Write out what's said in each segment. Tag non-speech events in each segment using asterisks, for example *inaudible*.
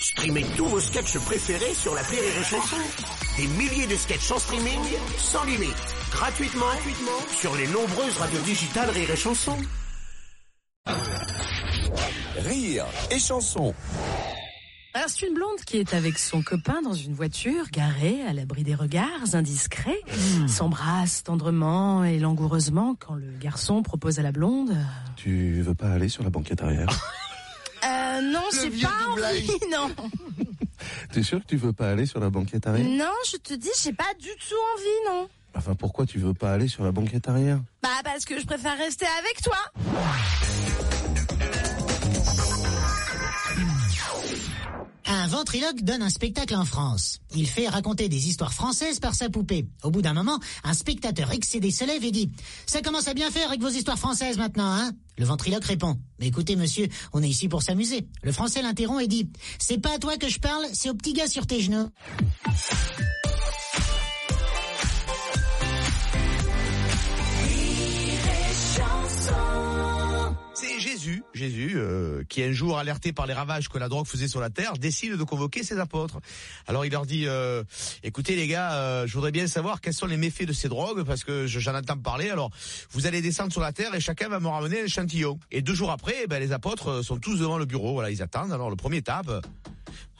Streamez tous vos sketchs préférés sur la Rire et Chanson. Des milliers de sketchs en streaming, sans limite, gratuitement, gratuitement sur les nombreuses radios digitales Rire et Chanson. Rire et chanson. Alors, c'est une blonde qui est avec son copain dans une voiture garée à l'abri des regards indiscrets, s'embrasse tendrement et langoureusement quand le garçon propose à la blonde. Tu veux pas aller sur la banquette arrière? *laughs* Euh, non, j'ai vieux pas envie, *laughs* non. *laughs* T'es sûr que tu veux pas aller sur la banquette arrière? Non, je te dis, j'ai pas du tout envie, non. Enfin, pourquoi tu veux pas aller sur la banquette arrière? Bah, parce que je préfère rester avec toi. Un ventriloque donne un spectacle en France. Il fait raconter des histoires françaises par sa poupée. Au bout d'un moment, un spectateur excédé se lève et dit « Ça commence à bien faire avec vos histoires françaises maintenant, hein ?» Le ventriloque répond « Mais écoutez monsieur, on est ici pour s'amuser. » Le français l'interrompt et dit « C'est pas à toi que je parle, c'est au petit gars sur tes genoux. » C'est Jésus, Jésus, euh, qui un jour alerté par les ravages que la drogue faisait sur la terre, décide de convoquer ses apôtres. Alors il leur dit euh, "Écoutez les gars, euh, je voudrais bien savoir quels sont les méfaits de ces drogues parce que je- j'en entends parler. Alors vous allez descendre sur la terre et chacun va me ramener un échantillon." Et deux jours après, ben, les apôtres euh, sont tous devant le bureau. Voilà, ils attendent. Alors le premier tape.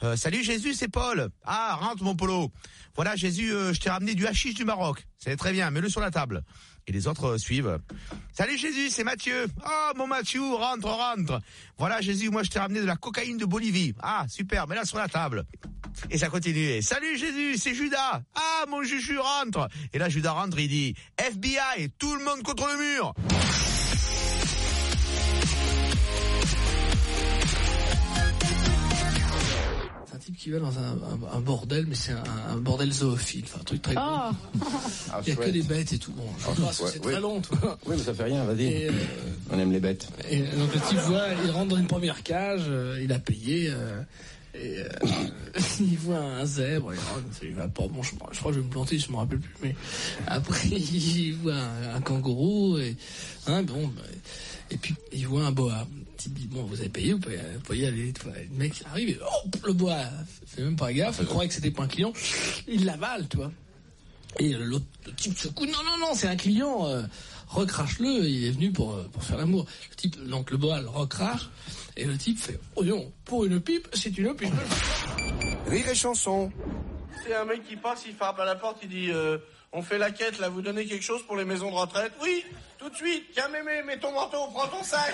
Euh, salut Jésus, c'est Paul. Ah, rentre mon polo. Voilà Jésus, euh, je t'ai ramené du hashish du Maroc. C'est très bien, mets-le sur la table. Et les autres euh, suivent. Salut Jésus, c'est Mathieu. Oh mon Mathieu, rentre, rentre. Voilà Jésus, moi je t'ai ramené de la cocaïne de Bolivie. Ah super, mets-la sur la table. Et ça continue. Salut Jésus, c'est Judas. Ah mon Juju, rentre. Et là Judas rentre, il dit FBI, tout le monde contre le mur. Qui va dans un, un- un bordel, mais c'est un, un bordel zoophile, enfin un truc très gros. Il y a que des bêtes et tout. Bon, c'est ouais. très long, tu vois. Oui, mais ça fait rien, vas-y. Euh, On aime les bêtes. et donc le type voit, il rentre dans une première cage, euh, il a payé, euh, et euh, *laughs* il voit un zèbre, il, rentre, il va pas, bon, je, crois que je vais me planter, je me rappelle plus, mais après *laughs* il voit un, kangourou, et hein, bon, bah, et puis il voit un boa. Type dit, bon, vous avez payé, vous pouvez, vous pouvez y aller. Le mec arrive, et hop, le boa, fait même pas gaffe, il croyait que c'était pas un client, il l'avale, tu vois. Et l'autre type secoue, non, non, non, c'est un client, euh, recrache-le, il est venu pour, euh, pour faire l'amour. Le type, donc le boa le recrache, et le type fait, oh non, pour une pipe, c'est une pipe. Rire et chanson. C'est un mec qui passe, il frappe à la porte, il dit euh, On fait la quête là, vous donnez quelque chose pour les maisons de retraite Oui, tout de suite, tiens mémé, mets ton manteau, prends ton sac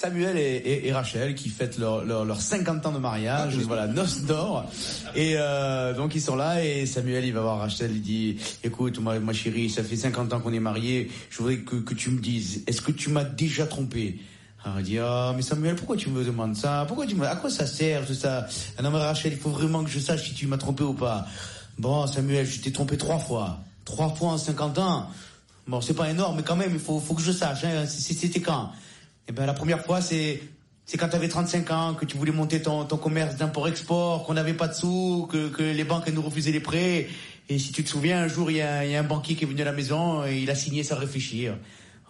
Samuel et, et- et Rachel qui fêtent leur, leur, leurs 50 ans de mariage, voilà, noces d'or. Et euh, donc ils sont là et Samuel il va voir Rachel, il dit écoute ma, ma chérie, ça fait 50 ans qu'on est mariés, je voudrais que, que tu me dises, est-ce que tu m'as déjà trompé? Alors elle dit ah mais Samuel pourquoi tu me demandes ça? Pourquoi tu me à quoi ça sert tout ça? Ah non mais Rachel il faut vraiment que je sache si tu m'as trompé ou pas. Bon Samuel je t'ai trompé trois fois. Trois fois en 50 ans. Bon c'est pas énorme mais quand même il faut faut que je sache hein, c'était quand? Eh ben la première fois c'est c'est quand tu avais 35 ans que tu voulais monter ton, ton commerce d'import-export, qu'on n'avait pas de sous, que, que les banques elles nous refusaient les prêts. Et si tu te souviens, un jour, il y a, y a un banquier qui est venu à la maison et il a signé sans réfléchir.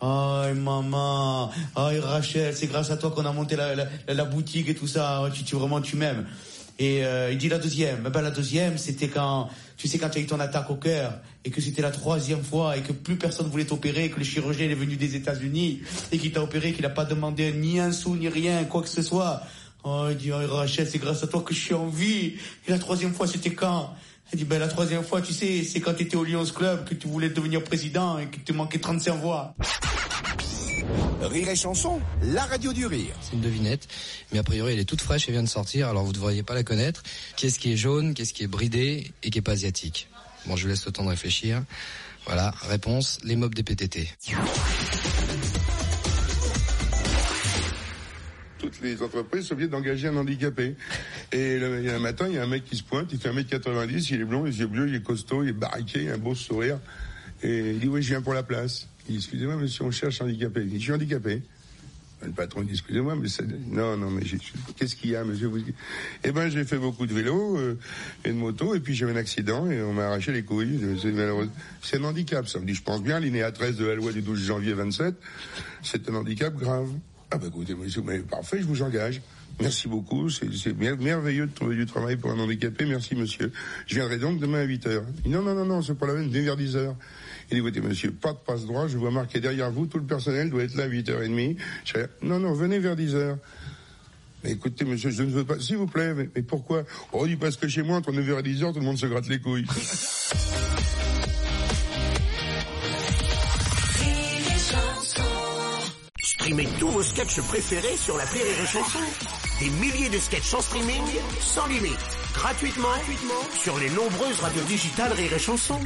Oh maman, oh Rachel, c'est grâce à toi qu'on a monté la, la, la boutique et tout ça. Tu, tu vraiment tu m'aimes. Et euh, il dit la deuxième. Eh ben la deuxième, c'était quand tu sais quand tu as eu ton attaque au cœur et que c'était la troisième fois et que plus personne voulait t'opérer, que le chirurgien est venu des États-Unis et qu'il t'a opéré, qu'il n'a pas demandé ni un sou ni rien, quoi que ce soit. Oh, il dit oh, Rachel, c'est grâce à toi que je suis en vie. Et la troisième fois, c'était quand? Elle dit ben la troisième fois, tu sais, c'est quand tu étais au Lions Club que tu voulais devenir président et que tu manquais 35 voix. Rire et chanson, la radio du rire. C'est une devinette, mais a priori elle est toute fraîche et vient de sortir, alors vous ne devriez pas la connaître. Qu'est-ce qui est jaune, qu'est-ce qui est bridé et qui est pas asiatique? Bon, je vous laisse le temps de réfléchir. Voilà, réponse, les mobs des PTT. toutes les entreprises sont obligées d'engager un handicapé. Et le, il y a un matin, il y a un mec qui se pointe, il fait 1m90, il est blond, les yeux bleus, il est costaud, il est barriqué, il a un beau sourire. Et il dit, oui, je viens pour la place. Excusez-moi, monsieur, on cherche handicapé. Je suis handicapé. Le patron dit, excusez-moi, mais ça... Non, non, mais qu'est-ce qu'il y a, monsieur Eh ben, j'ai fait beaucoup de vélo euh, et de moto, et puis j'ai eu un accident, et on m'a arraché les couilles. C'est un handicap, ça me dit, je pense bien, l'inéa 13 de la loi du 12 janvier 27, c'est un handicap grave. Ah bah écoutez, monsieur, mais parfait, je vous engage. Merci beaucoup, c'est c'est mer- merveilleux de trouver du travail pour un handicapé, merci monsieur. Je viendrai donc demain à 8 heures. Il dit, non, non, non, non, c'est pas la peine, venez vers 10 heures. Il dit, écoutez monsieur, pas de passe droit, je vois marqué derrière vous, tout le personnel doit être là à 8h30. Je fais, non, non, venez vers 10 heures. Mais écoutez, monsieur, je ne veux pas, s'il vous plaît, mais, mais pourquoi? Oh, dit parce que chez moi, entre 9h et 10h, tout le monde se gratte les couilles. Streamez tous vos sketchs préférés sur la Rire et Chanson. Des milliers de sketchs en streaming, sans limite, gratuitement, gratuitement sur les nombreuses radios digitales Rire et Chanson.